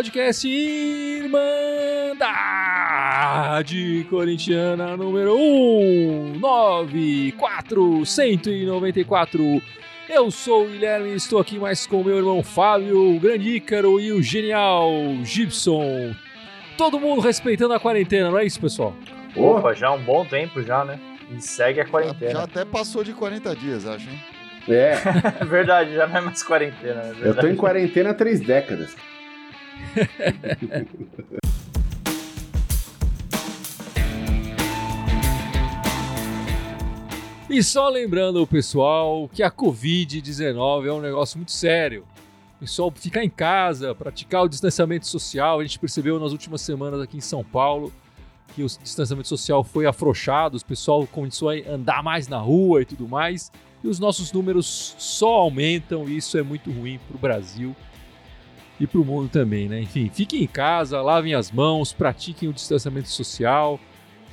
podcast Irmandade Corintiana número 19494. Eu sou o Guilherme, estou aqui mais com meu irmão Fábio, o grande Ícaro e o genial Gibson. Todo mundo respeitando a quarentena, não é isso, pessoal? Opa, já há um bom tempo já, né? E segue a quarentena. Já até passou de 40 dias, acho, hein? É, verdade, já não é mais quarentena, né? eu tô em quarentena há três décadas. E só lembrando o pessoal que a Covid-19 é um negócio muito sério. O pessoal ficar em casa, praticar o distanciamento social. A gente percebeu nas últimas semanas aqui em São Paulo que o distanciamento social foi afrouxado, o pessoal começou a andar mais na rua e tudo mais. E os nossos números só aumentam e isso é muito ruim para o Brasil e para o mundo também, né? Enfim, fiquem em casa, lavem as mãos, pratiquem o distanciamento social.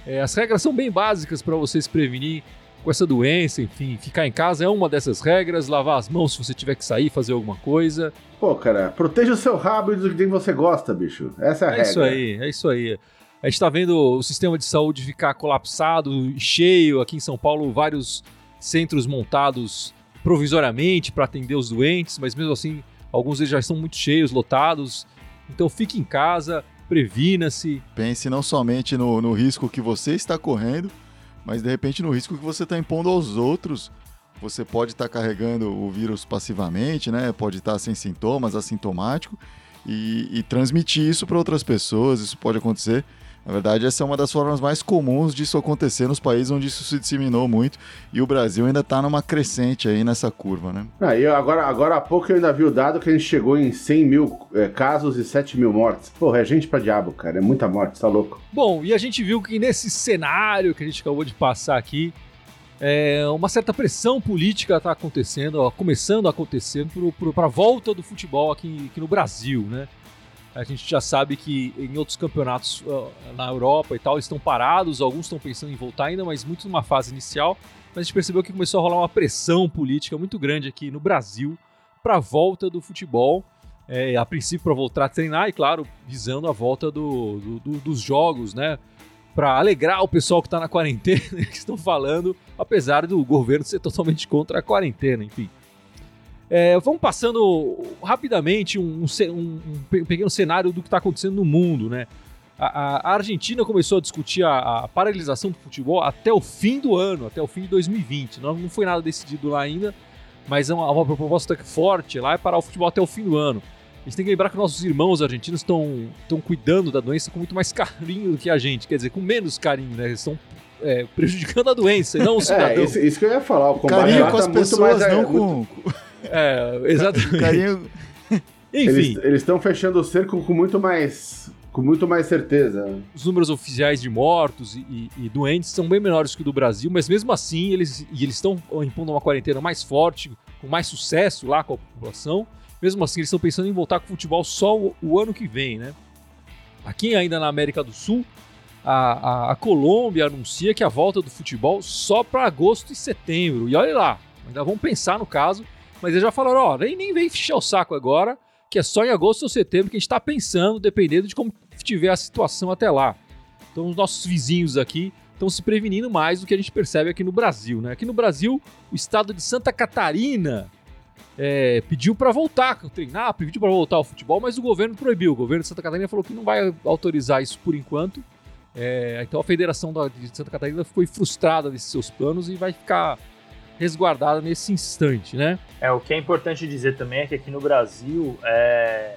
É, as regras são bem básicas para vocês prevenir com essa doença, enfim, ficar em casa é uma dessas regras, lavar as mãos se você tiver que sair, fazer alguma coisa. Pô, cara, proteja o seu rabo do que você gosta, bicho. Essa é a É regra. isso aí, é isso aí. A gente tá vendo o sistema de saúde ficar colapsado, cheio aqui em São Paulo, vários centros montados provisoriamente para atender os doentes, mas mesmo assim, alguns deles já estão muito cheios, lotados. Então fique em casa, previna-se. Pense não somente no, no risco que você está correndo, mas de repente no risco que você está impondo aos outros. Você pode estar carregando o vírus passivamente, né? Pode estar sem sintomas, assintomático, e, e transmitir isso para outras pessoas. Isso pode acontecer. Na verdade, essa é uma das formas mais comuns disso acontecer nos países onde isso se disseminou muito. E o Brasil ainda está numa crescente aí nessa curva, né? Ah, eu- agora, agora há pouco eu ainda vi o dado que a gente chegou em 100 mil é, casos e 7 mil mortes. Porra, é gente pra diabo, cara. É muita morte, tá louco. Bom, e a gente viu que nesse cenário que a gente acabou de passar aqui, é, uma certa pressão política está acontecendo, ó, começando a acontecer para a volta do futebol aqui, aqui no Brasil, né? A gente já sabe que em outros campeonatos ó, na Europa e tal estão parados, alguns estão pensando em voltar ainda, mas muito numa fase inicial. Mas a gente percebeu que começou a rolar uma pressão política muito grande aqui no Brasil para a volta do futebol. É, a princípio para voltar a treinar e, claro, visando a volta do- do- do- dos jogos, né? Para alegrar o pessoal que está na quarentena, que estão falando, apesar do governo ser totalmente contra a quarentena, enfim. É, vamos passando rapidamente um, um um- um pe- pequeno cenário do que está acontecendo no mundo, né? A, a- Argentina começou a discutir a, a paralisação do futebol até o fim do ano, até o fim de 2020. Não, não foi nada decidido lá ainda, mas é uma, uma proposta forte lá é parar o futebol até o fim do ano. A gente tem que lembrar que nossos irmãos argentinos estão estão cuidando da doença com muito mais carinho do que a gente, quer dizer, com menos carinho, né? Eles estão é, prejudicando a doença e não o É, cidadão. isso, isso que eu ia falar. O combate Carinho com tá as muito pessoas, mais, é, não muito- com. É, exatamente. Carinho. Enfim, Eles estão fechando o cerco com muito mais. Com muito mais certeza. os números oficiais de mortos e, e- e doentes são bem menores que o do Brasil, mas mesmo assim eles e eles estão impondo uma quarentena mais forte, com mais sucesso lá com a população. Mesmo assim, eles estão pensando em voltar com o futebol só o, o ano que vem, né? Aqui ainda na América do Sul, a, a- a Colômbia anuncia que a volta do futebol só para agosto e setembro. E olha lá, ainda vão pensar no caso, mas eles já falaram, ó, nem, nem vem fechar o saco agora, que é só em agosto ou setembro que a gente está pensando, dependendo de como tiver a situação até lá. Então os nossos vizinhos aqui estão se prevenindo mais do que a gente percebe aqui no Brasil, né? Aqui no Brasil, o estado de Santa Catarina é, pediu para voltar treinar, pediu para voltar ao futebol, mas o governo proibiu. O governo de Santa Catarina falou que não vai autorizar isso por enquanto. É, então a Federação de Santa Catarina foi frustrada nesses seus planos e vai ficar resguardada nesse instante, né? É, o que é importante dizer também é que aqui no Brasil, é,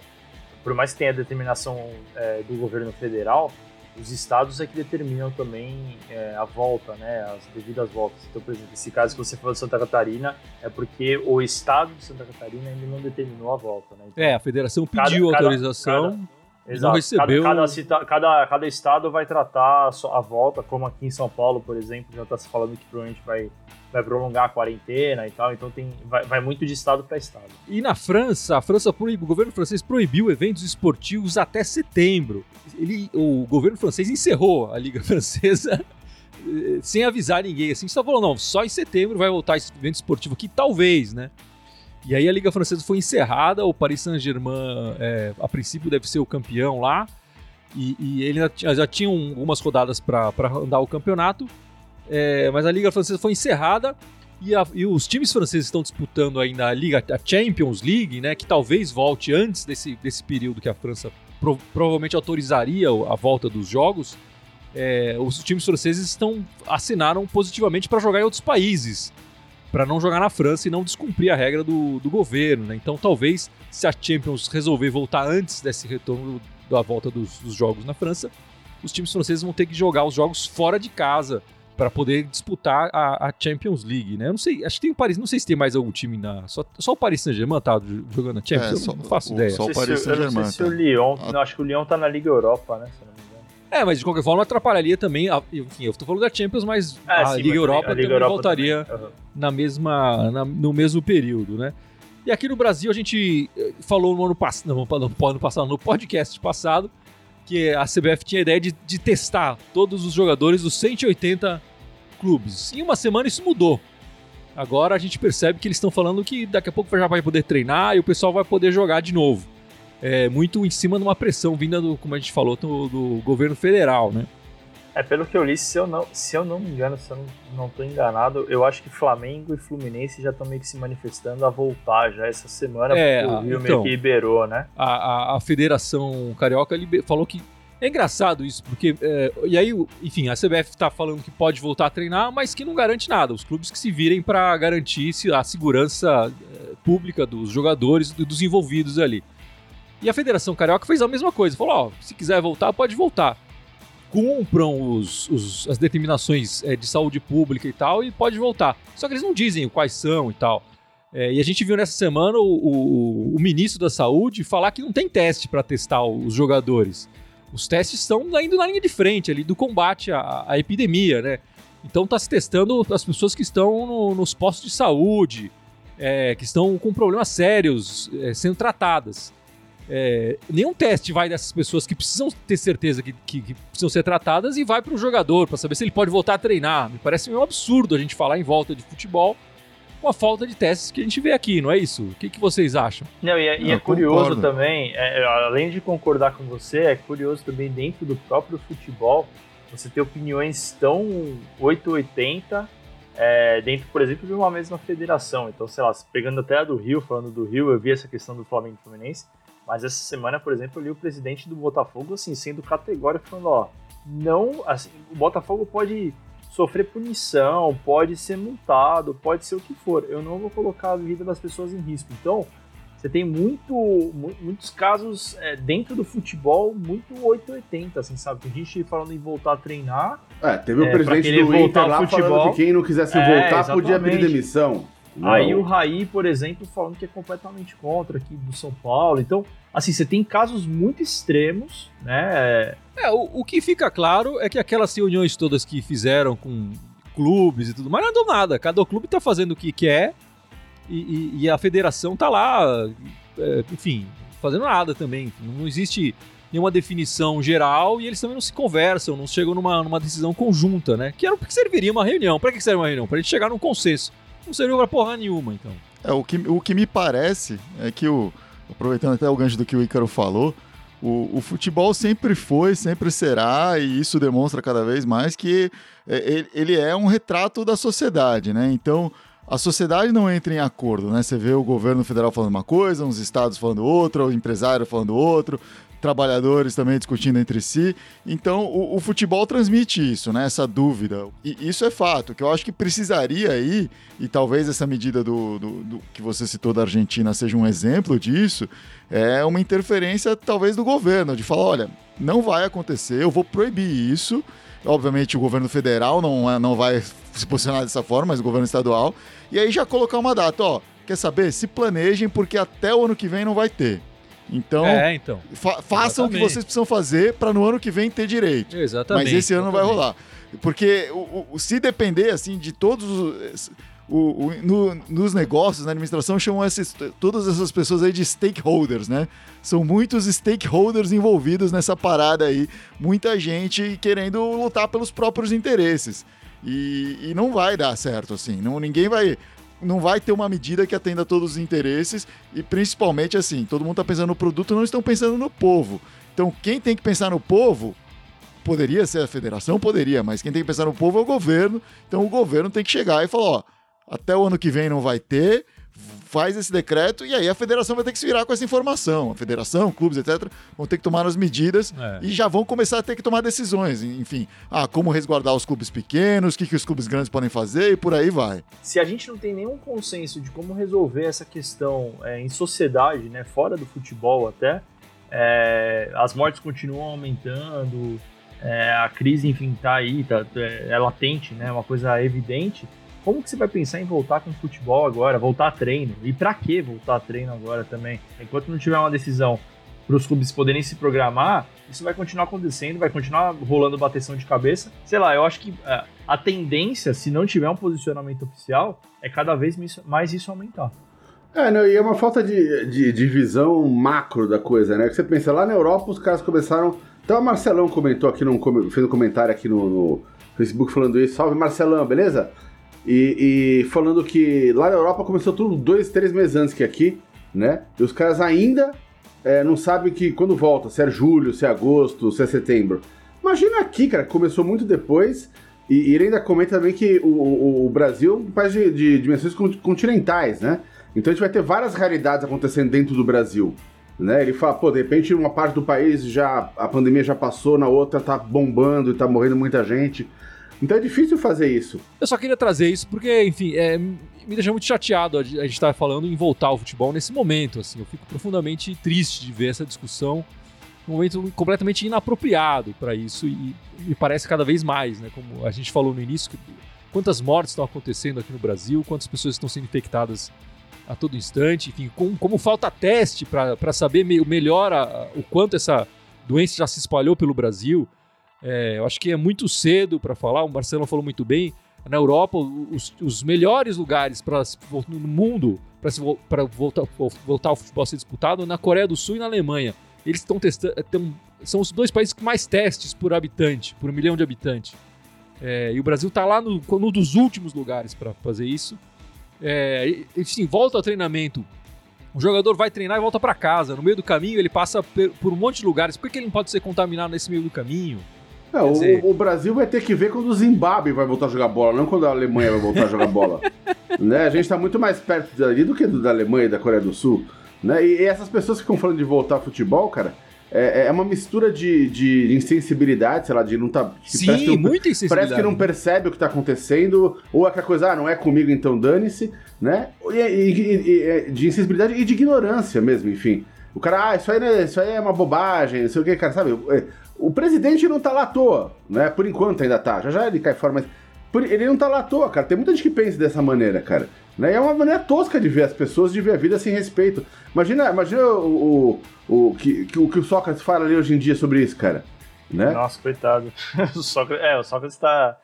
por mais que tenha determinação é, do governo federal, os estados é que determinam também é, a volta, né, as devidas voltas. Então, por exemplo, esse caso que você falou de Santa Catarina é porque o estado de Santa Catarina ainda não determinou a volta, né? Então, É, a federação Cada- pediu cada- autorização. Exato. não recebeu- Cada, cada, cada, cada estado vai tratar a, a volta, como aqui em São Paulo, por exemplo, já está se falando que provavelmente vai, vai prolongar a quarentena e tal. Então tem, vai, vai muito de estado para estado. E na França, a França proibiu, o governo francês proibiu eventos esportivos até setembro. Ele, o governo francês encerrou a Liga Francesa eh, sem avisar ninguém. Assim, só falou, não, só em setembro vai voltar esse evento esportivo aqui, talvez, né? E aí a Liga Francesa foi encerrada, o Paris Saint-Germain, é, a princípio, deve ser o campeão lá, e, e ele já, já tinha algumas rodadas para andar o campeonato, é, mas a Liga Francesa foi encerrada e, a, e, os times franceses estão disputando ainda a Liga, a Champions League, né, que talvez volte antes desse, desse período que a França pro, provavelmente autorizaria a volta dos jogos. É, os times franceses estão assinaram positivamente para jogar em outros países, para não jogar na França e não descumprir a regra do, do governo. Né? Então, talvez, se a Champions resolver voltar antes desse retorno da volta dos, dos jogos na França, os times franceses vão ter que jogar os jogos fora de casa para poder disputar a, a, Champions League, né? Eu não sei, acho que tem o Paris, não sei se tem mais algum time na. Só, só o Paris Saint-Germain tá jogando a Champions? É, só, não faço o, ideia. Só o Paris Saint-Germain. não sei se o Lyon. Tá. Não, acho que o Lyon tá na Liga Europa, né? Se não me engano. É, mas de qualquer forma atrapalharia também. A, enfim, eu tô falando da Champions, mas é, a, sim, Liga mas Europa a Liga também Europa voltaria também. Uhum. na mesma, na, no mesmo período, né? E aqui no Brasil a gente eh, falou no ano passado, no, no, ano passado, no podcast passado, que a CBF tinha a ideia de, de testar todos os jogadores dos 180 clubes. Em uma semana isso mudou. Agora a gente percebe que eles estão falando que daqui a pouco já vai poder treinar e o pessoal vai poder jogar de novo. É, muito em cima de uma pressão vinda do, como a gente falou, do, do governo federal, né? É, pelo que eu li, se eu não, se eu não me engano, se eu não, não tô enganado, eu acho que Flamengo e Fluminense já estão meio que se manifestando a voltar já essa semana, é, porque o Rio então, meio que liberou, né? A, a, a Federação Carioca falou que é engraçado isso, porque. É, e aí, enfim, a CBF está falando que pode voltar a treinar, mas que não garante nada. Os clubes que se virem para garantir a segurança é, pública dos jogadores e dos envolvidos ali. E a Federação Carioca fez a mesma coisa. Falou: ó, se quiser voltar, pode voltar. Cumpram os, os, as determinações é, de saúde pública e tal, e pode voltar. Só que eles não dizem quais são e tal. É, e a gente viu nessa semana o, o, o, ministro da Saúde falar que não tem teste para testar os jogadores os testes estão indo na linha de frente ali do combate à, à epidemia, né? Então está se testando as pessoas que estão no, nos postos de saúde, é, que estão com problemas sérios é, sendo tratadas. É, nenhum teste vai dessas pessoas que precisam ter certeza que, que, que precisam ser tratadas e vai para o jogador para saber se ele pode voltar a treinar. Me parece um absurdo a gente falar em volta de futebol com a falta de testes que a gente vê aqui, não é isso? O que, que vocês acham? Não, e é, e é curioso também, é, é, além de concordar com você, é curioso também dentro do próprio futebol você ter opiniões tão 880 é, dentro, por exemplo, de uma mesma federação. Então, sei lá, pegando até a do Rio, falando do Rio, eu vi essa questão do Flamengo e Fluminense, mas essa semana, por exemplo, eu li o presidente do Botafogo, assim, sendo categórico, falando, ó, não, assim, o Botafogo pode sofrer punição, pode ser multado, pode ser o que for. Eu não vou colocar a vida das pessoas em risco. Então, você tem muito, muitos casos é, dentro do futebol muito 880, assim, sabe? Tem gente falando em voltar a treinar. É, teve o é, presidente do Inter lá futebol. falando que quem não quisesse é, voltar exatamente. podia pedir demissão. Não. Aí o Raí, por exemplo, falando que é completamente contra aqui do São Paulo. Então, assim, você tem casos muito extremos, né? É, o, o que fica claro é que aquelas reuniões todas que fizeram com clubes e tudo mais, não andou nada. Cada clube tá fazendo o que quer e, e, e a federação tá lá, é, enfim, fazendo nada também. Não existe nenhuma definição geral e eles também não se conversam, não chegam numa, numa decisão conjunta, né? Que era o que serviria uma reunião. Para que serve uma reunião? Para a gente chegar num consenso. Não serviu pra porra nenhuma, então. É, o que, o que me parece é que o. Aproveitando até o gancho do que o Ícaro falou, o, o, futebol sempre foi, sempre será, e isso demonstra cada vez mais que é, ele é um retrato da sociedade, né? Então, a sociedade não entra em acordo, né? Você vê o governo federal falando uma coisa, uns estados falando outra, o empresário falando outro, trabalhadores também discutindo entre si. Então, o, o, futebol transmite isso, né? Essa dúvida. E isso é fato, que eu acho que precisaria aí, e talvez essa medida do, do, do, que você citou da Argentina seja um exemplo disso, é uma interferência, talvez, do governo, de falar: olha, não vai acontecer, eu vou proibir isso. Obviamente, o governo federal não, é, não vai se posicionar dessa forma, mas o governo estadual. E aí já colocar uma data, ó. Quer saber? Se planejem, porque até o ano que vem não vai ter. Então, é, então. Fa façam o que vocês precisam fazer para no ano que vem ter direito. Exatamente. Mas esse ano exatamente. não vai rolar. Porque o, o, se depender assim de todos os. O, o, no, nos negócios, na administração, chamam esses, todas essas pessoas aí de stakeholders, né? São muitos stakeholders envolvidos nessa parada aí. Muita gente querendo lutar pelos próprios interesses. E, e não vai dar certo, assim. Não, ninguém vai não vai ter uma medida que atenda a todos os interesses e principalmente assim, todo mundo está pensando no produto, não estão pensando no povo. Então, quem tem que pensar no povo poderia ser a federação, poderia, mas quem tem que pensar no povo é o governo. Então, o governo tem que chegar e falar, ó, até o ano que vem não vai ter, faz esse decreto e aí a federação vai ter que se virar com essa informação. A federação, clubes, etc., vão ter que tomar as medidas é. e já vão começar a ter que tomar decisões. Enfim, ah, como resguardar os clubes pequenos, o que, que os clubes grandes podem fazer e por aí vai. Se a gente não tem nenhum consenso de como resolver essa questão é, em sociedade, né, fora do futebol até, é, as mortes continuam aumentando, é, a crise, enfim, tá aí, tá, é latente, né, uma coisa evidente como que você vai pensar em voltar com o futebol agora, voltar a treino? E para que voltar a treino agora também? Enquanto não tiver uma decisão para os clubes poderem se programar, isso vai continuar acontecendo, vai continuar rolando bateção de cabeça. Sei lá, eu acho que é, a tendência, se não tiver um posicionamento oficial, é cada vez mais isso aumentar. É, não, e é uma falta de, de, de visão macro da coisa, né? Que você pensa, lá na Europa os caras começaram. Então o Marcelão comentou aqui, num, fez um comentário aqui no, no Facebook falando isso. Salve Marcelão, beleza? E, e, falando que lá na Europa começou tudo dois, três meses antes que aqui, né? E os caras ainda é, não sabem que quando volta, se é julho, se é agosto, se é setembro. Imagina aqui, cara, começou muito depois. E, e ele ainda comenta também que o, o, o Brasil é um país de, de, dimensões continentais, né? Então a gente vai ter várias realidades acontecendo dentro do Brasil. Né? Ele fala, pô, de repente uma parte do país já a pandemia já passou, na outra tá bombando e tá morrendo muita gente. Então é difícil fazer isso. Eu só queria trazer isso porque, enfim, é, me deixa muito chateado a gente estar falando em voltar ao futebol nesse momento. Assim, eu fico profundamente triste de ver essa discussão um momento completamente inapropriado para isso e me parece cada vez mais, né? Como a gente falou no início, quantas mortes estão acontecendo aqui no Brasil, quantas pessoas estão sendo infectadas a todo instante, enfim, como, como falta teste para saber me, melhor a, o quanto essa doença já se espalhou pelo Brasil. É, eu acho que é muito cedo para falar, o Marcelo falou muito bem. Na Europa, os, os melhores lugares para no mundo para voltar, voltar ao futebol a ser disputado na Coreia do Sul e na Alemanha. Eles estão testando. É, são os dois países com mais testes por habitante, por um milhão de habitantes. É, e o Brasil está lá no, no dos últimos lugares para fazer isso. É, e, sim, volta ao treinamento. O jogador vai treinar e volta para casa. No meio do caminho, ele passa por um monte de lugares. Por que ele não pode ser contaminado nesse meio do caminho? É, o, dizer... o, Brasil vai ter que ver quando o Zimbábue vai voltar a jogar bola, não quando a Alemanha vai voltar a jogar bola. né? A gente está muito mais perto dali do que da Alemanha e da Coreia do Sul. Né? E, e essas pessoas que ficam falando de voltar ao futebol, cara, é, é uma mistura de, de insensibilidade, sei lá, de não tá. Sim, parece que não, muita insensibilidade. Parece que não percebe o que tá acontecendo, ou aquela coisa, ah, não é comigo, então dane-se, né? E, e, e, de insensibilidade e de ignorância mesmo, enfim. O cara, ah, isso aí, né, isso aí é uma bobagem, não sei o que, cara, sabe? É, o presidente não tá lá à toa, né? Por enquanto ainda tá. Já já ele cai fora, mas ele não tá lá à toa, cara. Tem muita gente que pensa dessa maneira, cara. Né? É uma maneira tosca de ver as pessoas, de ver a vida sem respeito. Imagina, imagina o, o, o, que, o que o Sócrates fala ali hoje em dia sobre isso, cara. Né? Nossa, coitado. o Sócrates, é, o Sócrates tá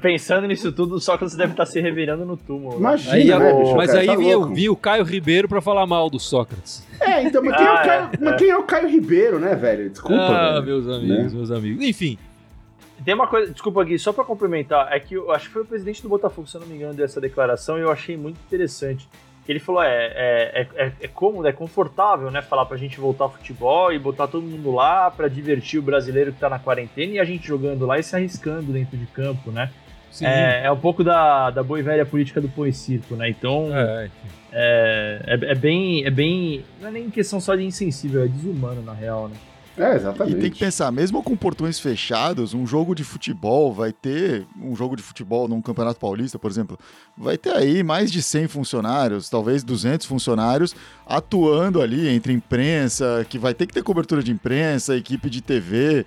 Pensando nisso tudo, o Sócrates deve estar se revirando no túmulo. Né? Imagina, aí, né, bicho, Mas aí tá vi, o Caio Ribeiro pra falar mal do Sócrates. É, então, mas quem, ah, é, o Caio, é, mas quem é o Caio Ribeiro, né, velho? Desculpa. Ah, velho. meus amigos, né? meus amigos. Enfim. Tem uma coisa, desculpa aqui, só pra complementar, é que eu acho que foi o presidente do Botafogo, se eu não me engano, dessa declaração e eu achei muito interessante ele falou, é, é, é, é, cômodo, é confortável, né, falar pra gente voltar ao futebol e botar todo mundo lá para divertir o brasileiro que tá na quarentena e a gente jogando lá e se arriscando dentro de campo, né? É, é um pouco da, da boa e velha política do põe circo, né? Então, é, é, é, é, bem, é bem, não é nem questão só de insensível, é desumano na real, né? É, exatamente. E tem que pensar, mesmo com portões fechados, um jogo de futebol vai ter, um jogo de futebol num Campeonato Paulista, por exemplo, vai ter aí mais de 100 funcionários, talvez 200 funcionários atuando ali entre imprensa, que vai ter que ter cobertura de imprensa, equipe de TV.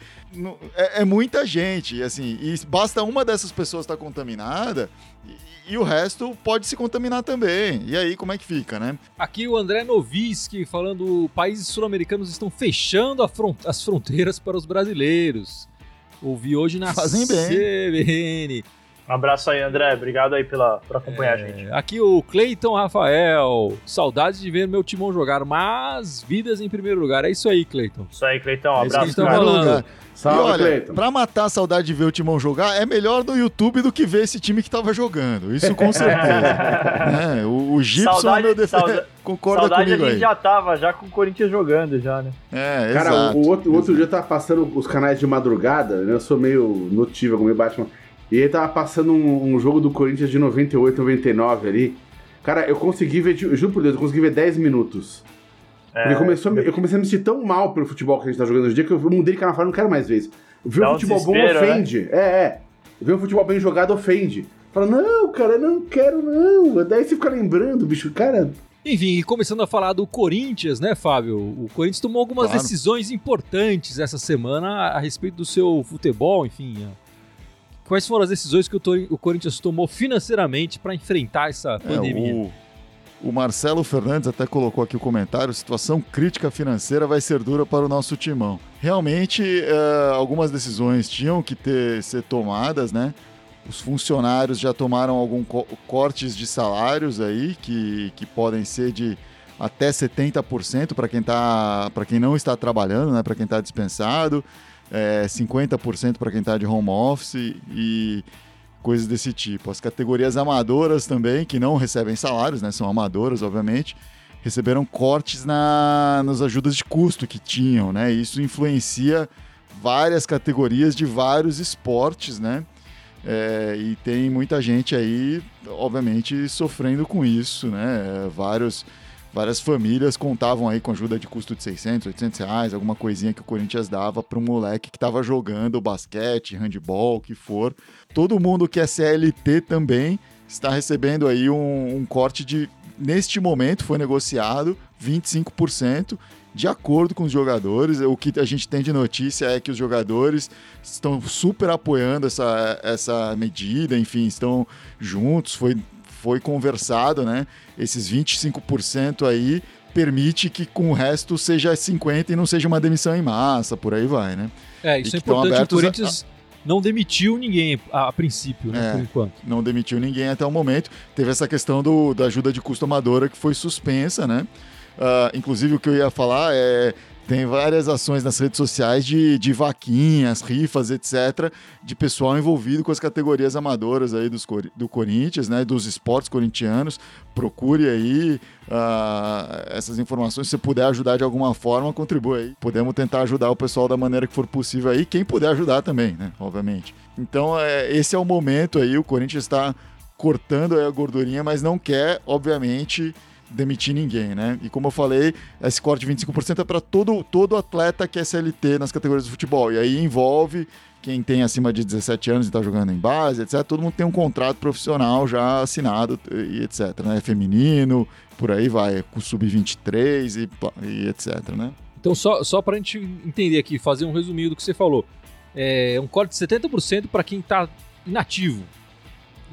É, é muita gente, assim, e basta uma dessas pessoas estar contaminada e o resto pode se contaminar também. E aí, como é que fica, né? Aqui o André Noviski falando: países sul-americanos estão fechando front as fronteiras para os brasileiros. Ouvi hoje na Fazem CBN. Um abraço aí, André. Obrigado aí pela, por acompanhar é, a gente. Aqui o Cleiton Rafael. Saudades de ver meu timão jogar, mas vidas em primeiro lugar. É isso aí, Cleiton. Isso aí, Cleiton. Um é abraço. É falando. Salve, e olha, Cleiton. pra matar a saudade de ver o Timão jogar, é melhor no YouTube do que ver esse time que tava jogando. Isso com certeza. é, o, o Gibson, saudade, meu defesa, sauda... concorda saudade comigo a gente aí. já tava, já com o Corinthians jogando já, né? É, Cara, exato, o, outro, o outro dia tava passando os canais de madrugada, né? Eu sou meio notível, meio Batman. E aí tava passando um, um, jogo do Corinthians de 98, 99 ali. Cara, eu consegui ver, juro por Deus, eu consegui ver 10 minutos. É, começou, eu comecei a me sentir tão mal pelo futebol que a gente tá jogando hoje dia que eu mudei de canal e não quero mais ver isso. Ver um futebol bom né? ofende. Né? É, é. Ver um futebol bem jogado ofende. Fala, não, cara, não quero não. Daí você fica lembrando, bicho, cara, enfim, começando a falar do Corinthians, né, Fábio? O Corinthians tomou algumas claro. decisões importantes essa semana a respeito do seu futebol, enfim. Quais foram as decisões que o, Corinthians tomou financeiramente para enfrentar essa pandemia? É, o, o, Marcelo Fernandes até colocou aqui o comentário: situação crítica financeira vai ser dura para o nosso timão. Realmente, é, algumas decisões tinham que ter, ser tomadas, né? Os funcionários já tomaram alguns co cortes de salários aí, que, que podem ser de até 70% para quem, tá, quem não está trabalhando, né? para quem está dispensado é, 50% para quem está de home office e coisas desse tipo. As categorias amadoras também, que não recebem salários, né, são amadoras, obviamente, receberam cortes na, nas ajudas de custo que tinham, né? Isso influencia várias categorias de vários esportes, né? É, e tem muita gente aí, obviamente, sofrendo com isso, né? Vários várias famílias contavam aí com ajuda de custo de 600, 800 reais, alguma coisinha que o Corinthians dava para um moleque que estava jogando basquete, handball, o que for. Todo mundo que é CLT também está recebendo aí um, um corte de, neste momento foi negociado 25%, de acordo com os jogadores. O que a gente tem de notícia é que os jogadores estão super apoiando essa, essa medida, enfim, estão juntos. Foi foi conversado, né? Esses 25% aí permite que com o resto seja 50 e não seja uma demissão em massa, por aí vai, né? É, isso é importante. O Corinthians a... não demitiu ninguém a, a princípio, né, é, por enquanto. Não demitiu ninguém até o momento. Teve essa questão do, da ajuda de custo amadora que foi suspensa, né? Uh, inclusive, o que eu ia falar é tem várias ações nas redes sociais de, de vaquinhas, rifas, etc., de pessoal envolvido com as categorias amadoras aí dos, do Corinthians, né, dos esportes corintianos. Procure aí uh, essas informações. Se puder ajudar de alguma forma, contribua aí. Podemos tentar ajudar o pessoal da maneira que for possível aí. Quem puder ajudar também, né? Obviamente. Então, é, esse é o momento aí. O Corinthians está cortando a gordurinha, mas não quer, obviamente demitir ninguém, né? E como eu falei, esse corte de 25% é para todo, todo atleta que é SLT nas categorias de futebol. E aí envolve quem tem acima de 17 anos e está jogando em base, etc. Todo mundo tem um contrato profissional já assinado e etc. Né? Feminino, por aí vai, com sub-23 e, e, etc. Né? Então, só, só para a gente entender aqui, fazer um resumido do que você falou. É um corte de 70% para quem está inativo.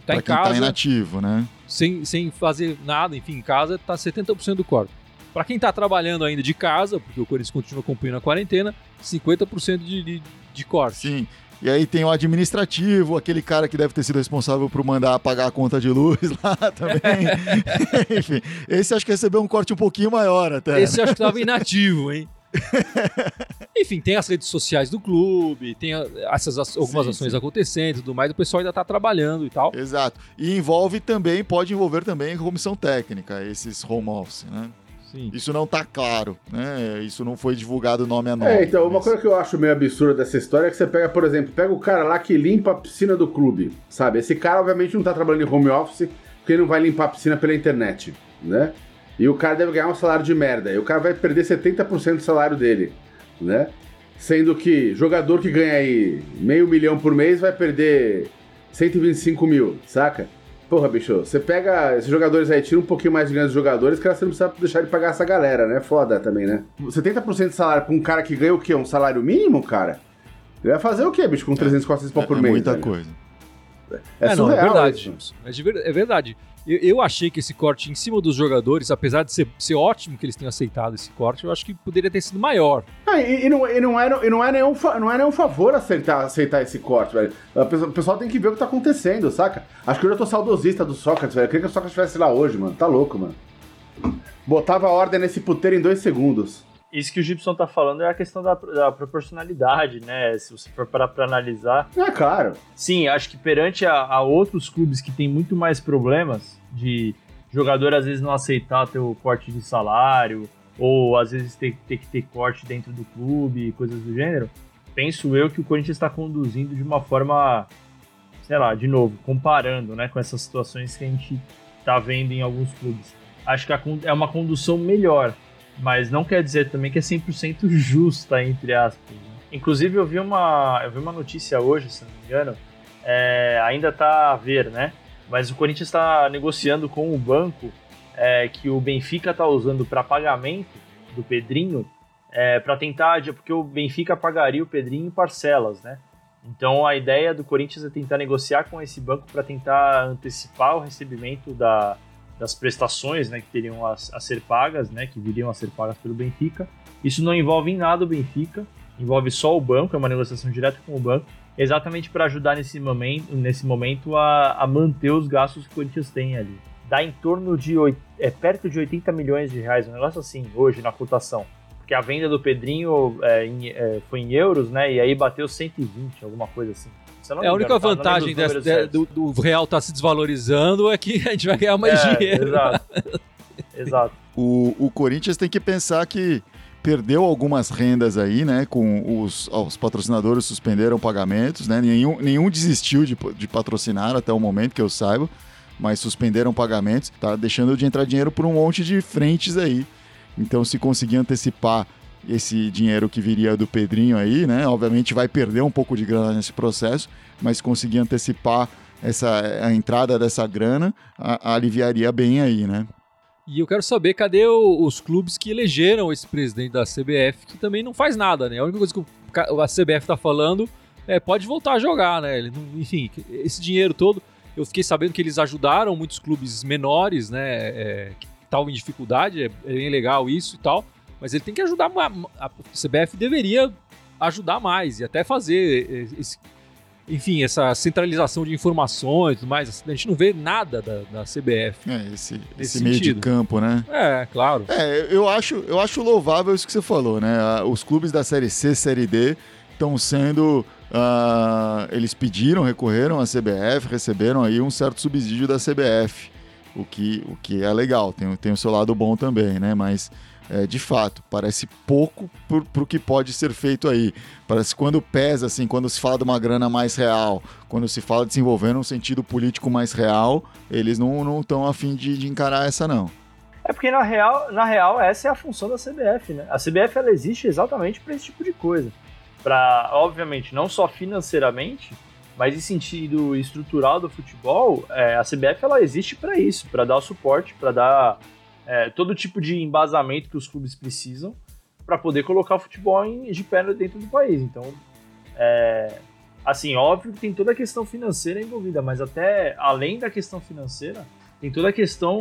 Está tá casa. Tá inativo, né? Sem, sem fazer nada, enfim, em casa, tá 70% do corte. Para quem está trabalhando ainda de casa, porque o Corinthians continua cumprindo a quarentena, 50% de, de, de corte. Sim. E aí tem o administrativo, aquele cara que deve ter sido responsável por mandar apagar a conta de luz lá também. Enfim, esse acho que recebeu um corte um pouquinho maior até. Esse acho que estava inativo, hein? Enfim, tem as redes sociais do clube, tem essas algumas sim, ações sim. acontecendo e tudo mais, o pessoal ainda está trabalhando e tal. Exato. E envolve também, pode envolver também a comissão técnica, esses home office, né? Sim. Isso não está claro, né? Isso não foi divulgado nome a nome. É, então, uma coisa que eu acho meio absurda dessa história é que você pega, por exemplo, pega o cara lá que limpa a piscina do clube, sabe? Esse cara, obviamente, não está trabalhando em home office, porque ele não vai limpar a piscina pela internet, né? E o cara deve ganhar um salário de merda. E o cara vai perder 70% do salário dele, né? Sendo que jogador que ganha aí meio milhão por mês vai perder 125 mil, saca? Porra, bicho, você pega esses jogadores aí, tira um pouquinho mais de grana dos jogadores, que você não precisa deixar de pagar essa galera, né? Foda também, né? 70% de salário pra um cara que ganha o quê? Um salário mínimo, cara? Ele vai fazer o quê, bicho, com 300, 400 pau é, por é mês? Muita velho? coisa. É, É, não, é surreal verdade. isso. É, de ver- é verdade. Eu, eu achei que esse corte em cima dos jogadores, apesar de ser, ser ótimo que eles tenham aceitado esse corte, eu acho que poderia ter sido maior. Ah, e, e não, e, não é, e não é nenhum, não é nenhum favor aceitar, aceitar esse corte, velho. O pessoal tem que ver o que tá acontecendo, saca? Acho que eu já tô saudosista do Sócrates, velho. Eu queria que o Sócrates estivesse lá hoje, mano. Tá louco, mano. Botava ordem nesse puteiro em dois segundos. Isso que o Gibson tá falando é a questão da, da proporcionalidade, né? Se você for parar pra analisar. É claro. Sim, acho que perante a, a outros clubes que têm muito mais problemas de jogador às vezes não aceitar ter o corte de salário, ou às vezes ter, ter que ter corte dentro do clube, coisas do gênero, penso eu que o Corinthians está conduzindo de uma forma, sei lá, de novo, comparando né, com essas situações que a gente tá vendo em alguns clubes. Acho que a é uma condução melhor, mas não quer dizer também que é 100% justa, entre aspas. né? Inclusive, eu vi uma, eu vi uma notícia hoje, se não me engano, é, ainda tá a ver, né? Mas o Corinthians está negociando com o banco é, que o Benfica está usando para pagamento do Pedrinho para tentar, porque o Benfica pagaria o Pedrinho em parcelas, né? Então a ideia do Corinthians é tentar negociar com esse banco para tentar antecipar o recebimento da, das prestações, né, que teriam a, a ser pagas, né, que viriam a ser pagas pelo Benfica. Isso não envolve em nada o Benfica, envolve só o banco, é uma negociação direta com o banco, exatamente para ajudar nesse momento, nesse momento a, a manter os gastos que o Corinthians tem ali. Dá em torno de é, perto de 80 milhões de reais, um negócio assim, hoje na cotação. Porque a venda do Pedrinho é, em- é, foi em euros, né? E aí bateu 120, alguma coisa assim. Se eu não É, a única engano, tá? Vantagem dessa- de- certos. do, do real estar se desvalorizando é que a gente vai ganhar mais É, dinheiro. Exato. exato. O, o Corinthians tem que pensar que perdeu algumas rendas aí, né? Com os, os patrocinadores suspenderam pagamentos, né? Nenhum, nenhum desistiu de, de patrocinar até o momento que eu saiba, mas suspenderam pagamentos, tá deixando de entrar dinheiro por um monte de frentes aí. Então, se conseguir antecipar esse dinheiro que viria do Pedrinho aí, né? Obviamente vai perder um pouco de grana nesse processo, mas conseguir antecipar essa a entrada dessa grana a- aliviaria bem aí, né? E eu quero saber cadê o- os clubes que elegeram esse presidente da CBF, que também não faz nada, né? A única coisa que o a CBF tá falando é pode voltar a jogar, né? Ele enfim, esse dinheiro todo, eu fiquei sabendo que eles ajudaram muitos clubes menores, né? é, que estavam em dificuldade, é, é bem legal isso e tal, mas ele tem que ajudar, a CBF deveria ajudar mais e até fazer é, esse- enfim, essa centralização de informações e tudo mais. A gente não vê nada da, da CBF. É, esse, Nesse esse meio de campo, né? É, claro. É, eu acho, eu acho louvável isso que você falou, né? Os clubes da Série C, Série D estão sendo. ah, eles pediram, recorreram à CBF, receberam aí um certo subsídio da CBF, o que, o que é legal, tem, tem o seu lado bom também, né? Mas, é, de fato, parece pouco para o que pode ser feito aí. Parece quando pesa, assim, quando se fala de uma grana mais real, quando se fala de se envolver num sentido político mais real, eles não estão afim de, de encarar essa, não. É porque na real, na real essa é a função da CBF, né? A CBF ela existe exatamente para esse tipo de coisa. Para, obviamente, não só financeiramente, mas em sentido estrutural do futebol, é, a CBF ela existe para isso, para dar suporte, para dar é, todo tipo de embasamento que os clubes precisam para poder colocar o futebol em, de pé dentro do país. Então, é, assim, óbvio que tem toda a questão financeira envolvida, mas até além da questão financeira, tem toda a questão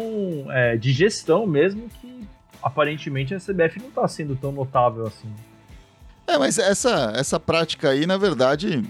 é, de gestão mesmo que aparentemente a CBF não está sendo tão notável assim. É, mas essa, essa prática aí, na verdade,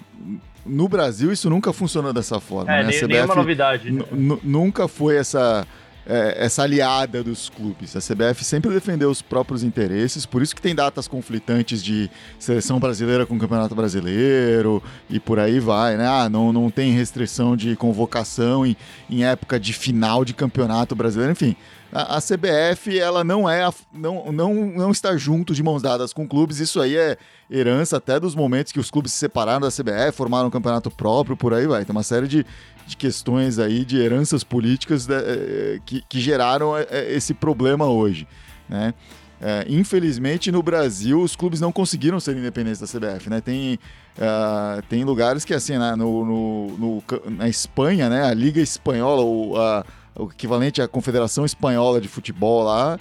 no Brasil isso nunca funcionou dessa forma. É, né? nem- A nenhuma CBF novidade. né? nu- nu- nunca foi essa, é, essa aliada dos clubes. A CBF sempre defendeu os próprios interesses, por isso que tem datas conflitantes de seleção brasileira com campeonato brasileiro e por aí vai, né? Ah, não, não tem restrição de convocação em, em época de final de campeonato brasileiro, enfim. A, a CBF, ela não é, a- não, não, não está junto de mãos dadas com clubes, isso aí é herança até dos momentos que os clubes se separaram da CBF, formaram um campeonato próprio, por aí vai. Tem uma série de, de questões aí, de heranças políticas né, eh, que, que geraram eh, eh, esse problema hoje, né? É, infelizmente, no Brasil, os clubes não conseguiram ser independentes da CBF, né? Tem, ah, tem lugares que, assim, né, no, no- no na Espanha, né? A Liga Espanhola, o, a- o equivalente à Confederação Espanhola de Futebol lá,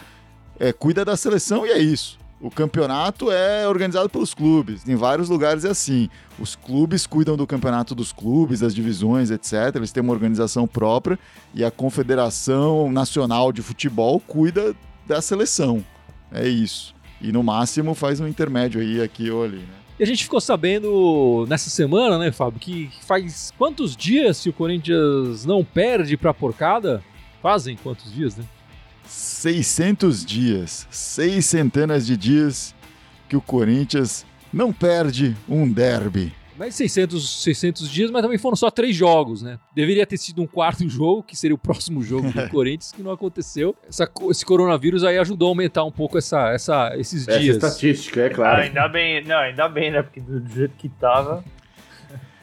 é, cuida da seleção e é isso. o campeonato é organizado pelos clubes. Em vários lugares é assim. Os clubes cuidam do campeonato dos clubes, das divisões, etc. Eles têm uma organização própria e a Confederação Nacional de Futebol cuida da seleção. É isso. E no máximo faz um intermédio aí, aqui ou ali, né? E a gente ficou sabendo nessa semana, né, Fábio, que faz quantos dias se o Corinthians não perde pra porcada? Fazem quantos dias, né? 600 dias, seis centenas de dias que o Corinthians não perde um derby. Mais 600, 600 dias, mas também foram só três jogos, né? Deveria ter sido um quarto jogo, que seria o próximo jogo do Corinthians, que não aconteceu. Essa, esse coronavírus aí ajudou a aumentar um pouco essa, essa, esses Essa dias. estatística, é claro. Ah, ainda bem, não, ainda bem, né? Porque do jeito que tava.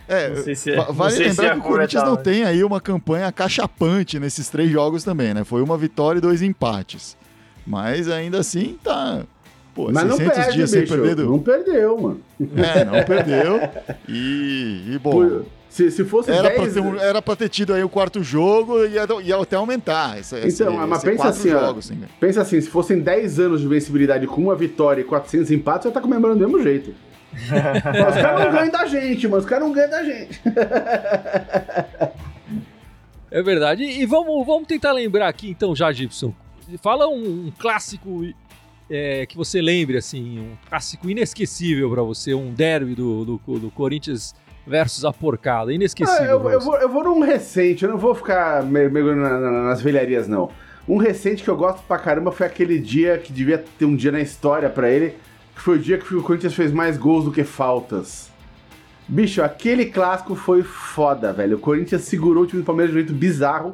É, Não sei se- não vale lembrar que o Corinthians não tem aí uma campanha cachapante nesses três jogos também, né? Foi uma vitória e dois empates. Mas ainda assim tá. Pô, Mas não 600 perde, dias sem perder. do- Não perdeu, mano. É, não perdeu. E, e bom. Pô, Se, se fosse Era pra, 10... ter um- era pra ter tido aí o quarto jogo e ia, ia até aumentar. Esse, esse- Então, mas esse pensa assim, ó. jogos, assim, né? Pensa assim, se fossem 10 anos de vencibilidade com uma vitória e 400 empates, eu ia estar comemorando do mesmo jeito. Mas os caras não ganham da gente, mano. Os caras não ganham da gente. É verdade. E vamos, vamos tentar lembrar aqui então já, Gibson. Fala um, um clássico é, que você lembre, assim, um clássico inesquecível pra você, um derby do, do, do Corinthians versus a porcada. Ah, Inesquecível. eu, pra eu você. vou, eu vou num recente, eu não vou ficar me- mergulhando na- na- nas velharias, não. Um recente que eu gosto pra caramba foi aquele dia que devia ter um dia na história pra ele, que foi o dia que o Corinthians fez mais gols do que faltas. Bicho, aquele clássico foi foda, velho. O Corinthians segurou o time do Palmeiras de um jeito bizarro,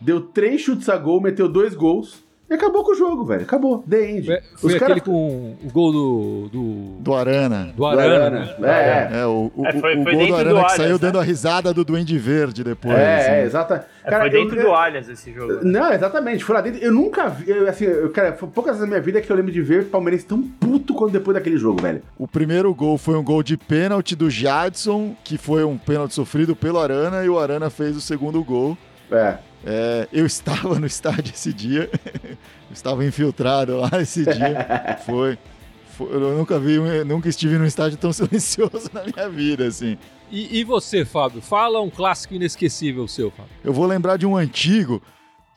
deu três chutes a gol, meteu dois gols e acabou com o jogo, velho. Acabou. The end. Foi, foi Os aquele caras- com o gol do. do, Do Arana. do Arana. né? É, é. É, o, o, É, foi- o foi gol do do Arana que Allianz, saiu né? dando a risada do Duende Verde depois. É, assim. é, exatamente. É, foi dentro eu- do Allianz esse jogo. né? Não, exatamente. Foi lá dentro. Eu nunca vi. Eu, assim, eu, cara, foi poucas vezes na minha vida que eu lembro de ver palmeirense tão puto quanto depois daquele jogo, velho. O primeiro gol foi um gol de pênalti do Jadson, que foi um pênalti sofrido pelo Arana, e o Arana fez o segundo gol. É. É, eu estava no estádio esse dia, eu estava infiltrado lá esse dia. Foi, foi- eu nunca vi, nunca estive num estádio tão silencioso na minha vida, assim. E, e você, Fábio? Fala um clássico inesquecível seu, Fábio. Eu vou lembrar de um antigo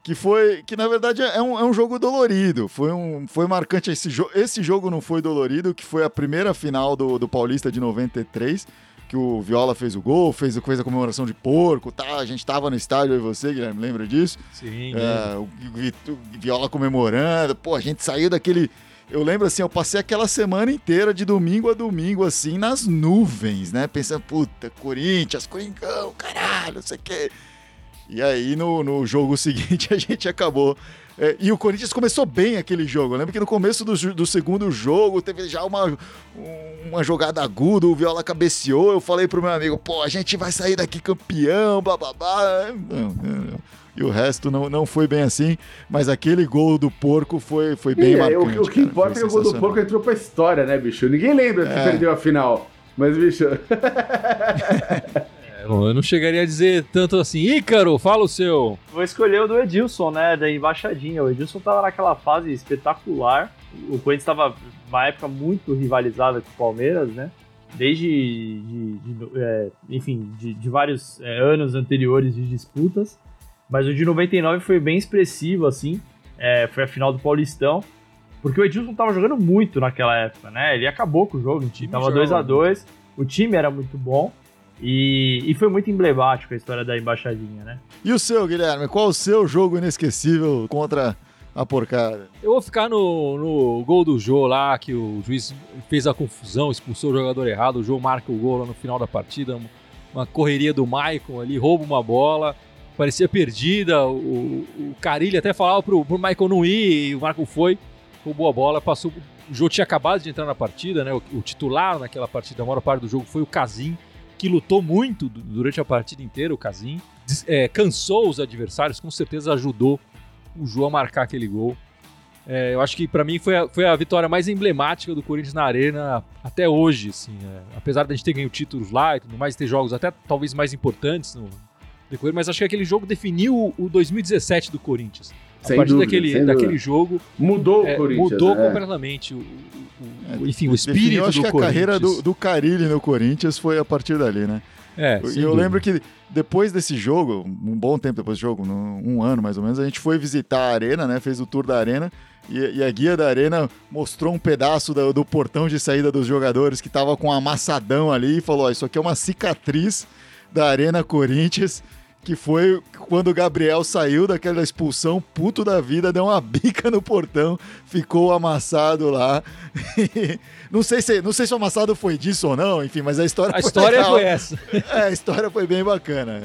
que foi, que na verdade é um, é um jogo dolorido. Foi, um, foi marcante esse jogo. Esse jogo não foi dolorido, que foi a primeira final do, do Paulista de 93. Que o Viola fez o gol, fez, fez a comemoração de porco, tá? A gente tava no estádio, eu e você, Guilherme, lembra disso? Sim. É, o Vi- o Viola comemorando, pô, a gente saiu daquele. Eu lembro assim, eu passei aquela semana inteira, de domingo a domingo, assim, nas nuvens, né? Pensando, puta, Corinthians, Coringão, caralho, não sei o quê. E aí, no, no jogo seguinte, a gente acabou. É, e o Corinthians começou bem aquele jogo. Eu lembro que no começo do, do segundo jogo teve já uma, uma jogada aguda, o Viola cabeceou. Eu falei pro meu amigo, pô, a gente vai sair daqui campeão. Não, não, não. E o resto não, não foi bem assim, mas aquele gol do porco foi, foi bem E, é, marcante. o, o que cara, importa é que o gol do porco entrou pra história, né, bicho? Ninguém lembra que É. perdeu a final. Mas, bicho. É, eu não chegaria a dizer tanto assim. Ícaro, fala o seu. Vou escolher o do Edilson, né? Da embaixadinha. O Edilson tava naquela fase espetacular. O Corinthians estava numa época muito rivalizada com o Palmeiras, né? Desde, de- de- é, enfim, de, de vários é, anos anteriores de disputas. Mas o de 99 foi bem expressivo, assim. É, foi a final do Paulistão. Porque o Edilson tava jogando muito naquela época, né? Ele acabou com o jogo, o time tava jogava 2 a 2 O time era muito bom. E, e foi muito emblemático a história da embaixadinha, né? E o seu, Guilherme? Qual o seu jogo inesquecível contra a porcada? Eu vou ficar no, no gol do Jô lá, que o juiz fez a confusão, expulsou o jogador errado. O Jô marca o gol lá no final da partida. uma- correria do Maicon ali, rouba uma bola. Parecia perdida. O, o Carilli até falava pro, pro Maicon não ir, e o Maicon foi, roubou a bola, passou. O Jô tinha acabado de entrar na partida, né? O, o titular naquela partida, a maior parte do jogo, foi o Casim, que lutou muito du- durante a partida inteira, o Casim. É, cansou os adversários, com certeza ajudou o Jô a marcar aquele gol. É, eu acho que pra mim foi a, foi a vitória mais emblemática do Corinthians na Arena até hoje, assim. é. apesar da gente ter ganho títulos lá e tudo mais, ter jogos até talvez mais importantes no, decorrer, mas acho que aquele jogo definiu o 2017 do Corinthians. A Sem partir dúvida, daquele, daquele jogo, Mudou é, o Corinthians. mudou né? completamente o, o- o- É, enfim, o Definiu, espírito acho do que a carreira do, do Carilli no Corinthians foi a partir dali, né? É, E eu dúvida. lembro que depois desse jogo, um bom tempo depois do jogo, um ano mais ou menos, a gente foi visitar a arena, né? Fez o tour da arena e, e a guia da arena mostrou um pedaço do, do portão de saída dos jogadores que tava com um amassadão ali e falou: ó, isso aqui é uma cicatriz da Arena Corinthians. Que foi quando o Gabriel saiu daquela expulsão, puto da vida, deu uma bica no portão, ficou amassado lá. não, sei se, não sei se o amassado foi disso ou não, enfim, mas a história A foi história legal. foi essa. É, a história foi bem bacana.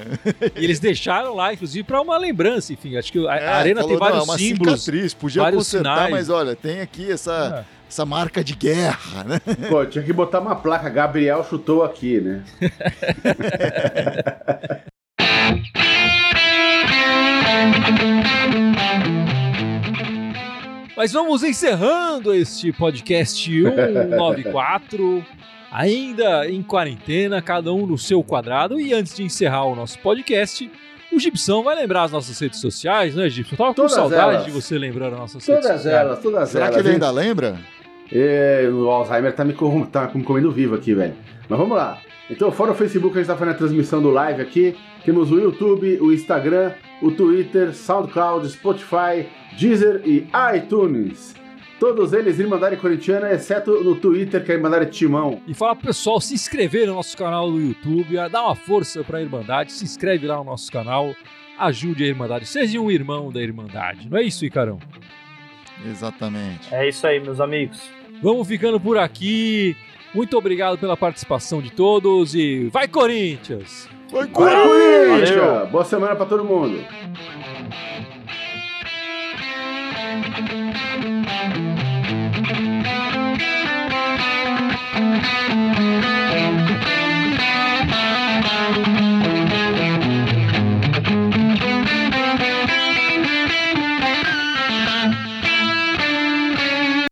E eles deixaram lá, inclusive, para uma lembrança. Enfim, acho que a, É, a arena falou, tem vários não, é uma símbolos. cicatriz, podia vários consertar, sinais. mas olha, tem aqui essa, É. essa marca de guerra, né? Pô, tinha que botar uma placa, Gabriel chutou aqui, né? Mas vamos encerrando este podcast 194. Ainda em quarentena, cada um no seu quadrado. E antes de encerrar o nosso podcast, o Gibson vai lembrar as nossas redes sociais, né, Gibson? Eu tava com Todas saudade elas. de você lembrando as nossas redes Todas sociais. elas, todas Será elas. que ele ainda lembra? É, o Alzheimer tá me, tá me comendo vivo aqui, velho. Mas vamos lá. Então, fora o Facebook, a gente tá fazendo a transmissão do live aqui. Temos o YouTube, o Instagram, o Twitter, SoundCloud, Spotify, Deezer e iTunes. Todos eles Irmandade Corintiana, exceto no Twitter, que é Irmandade Timão. E falar pro pessoal se inscrever no nosso canal do YouTube, a dar uma força pra Irmandade, se inscreve lá no nosso canal, ajude a Irmandade, seja um irmão da Irmandade. Não é isso, Icarão? Exatamente. É isso aí, meus amigos. Vamos ficando por aqui. Muito obrigado pela participação de todos e vai Corinthians! Foi Vai, Corinthians! Valeu. Boa semana pra todo mundo!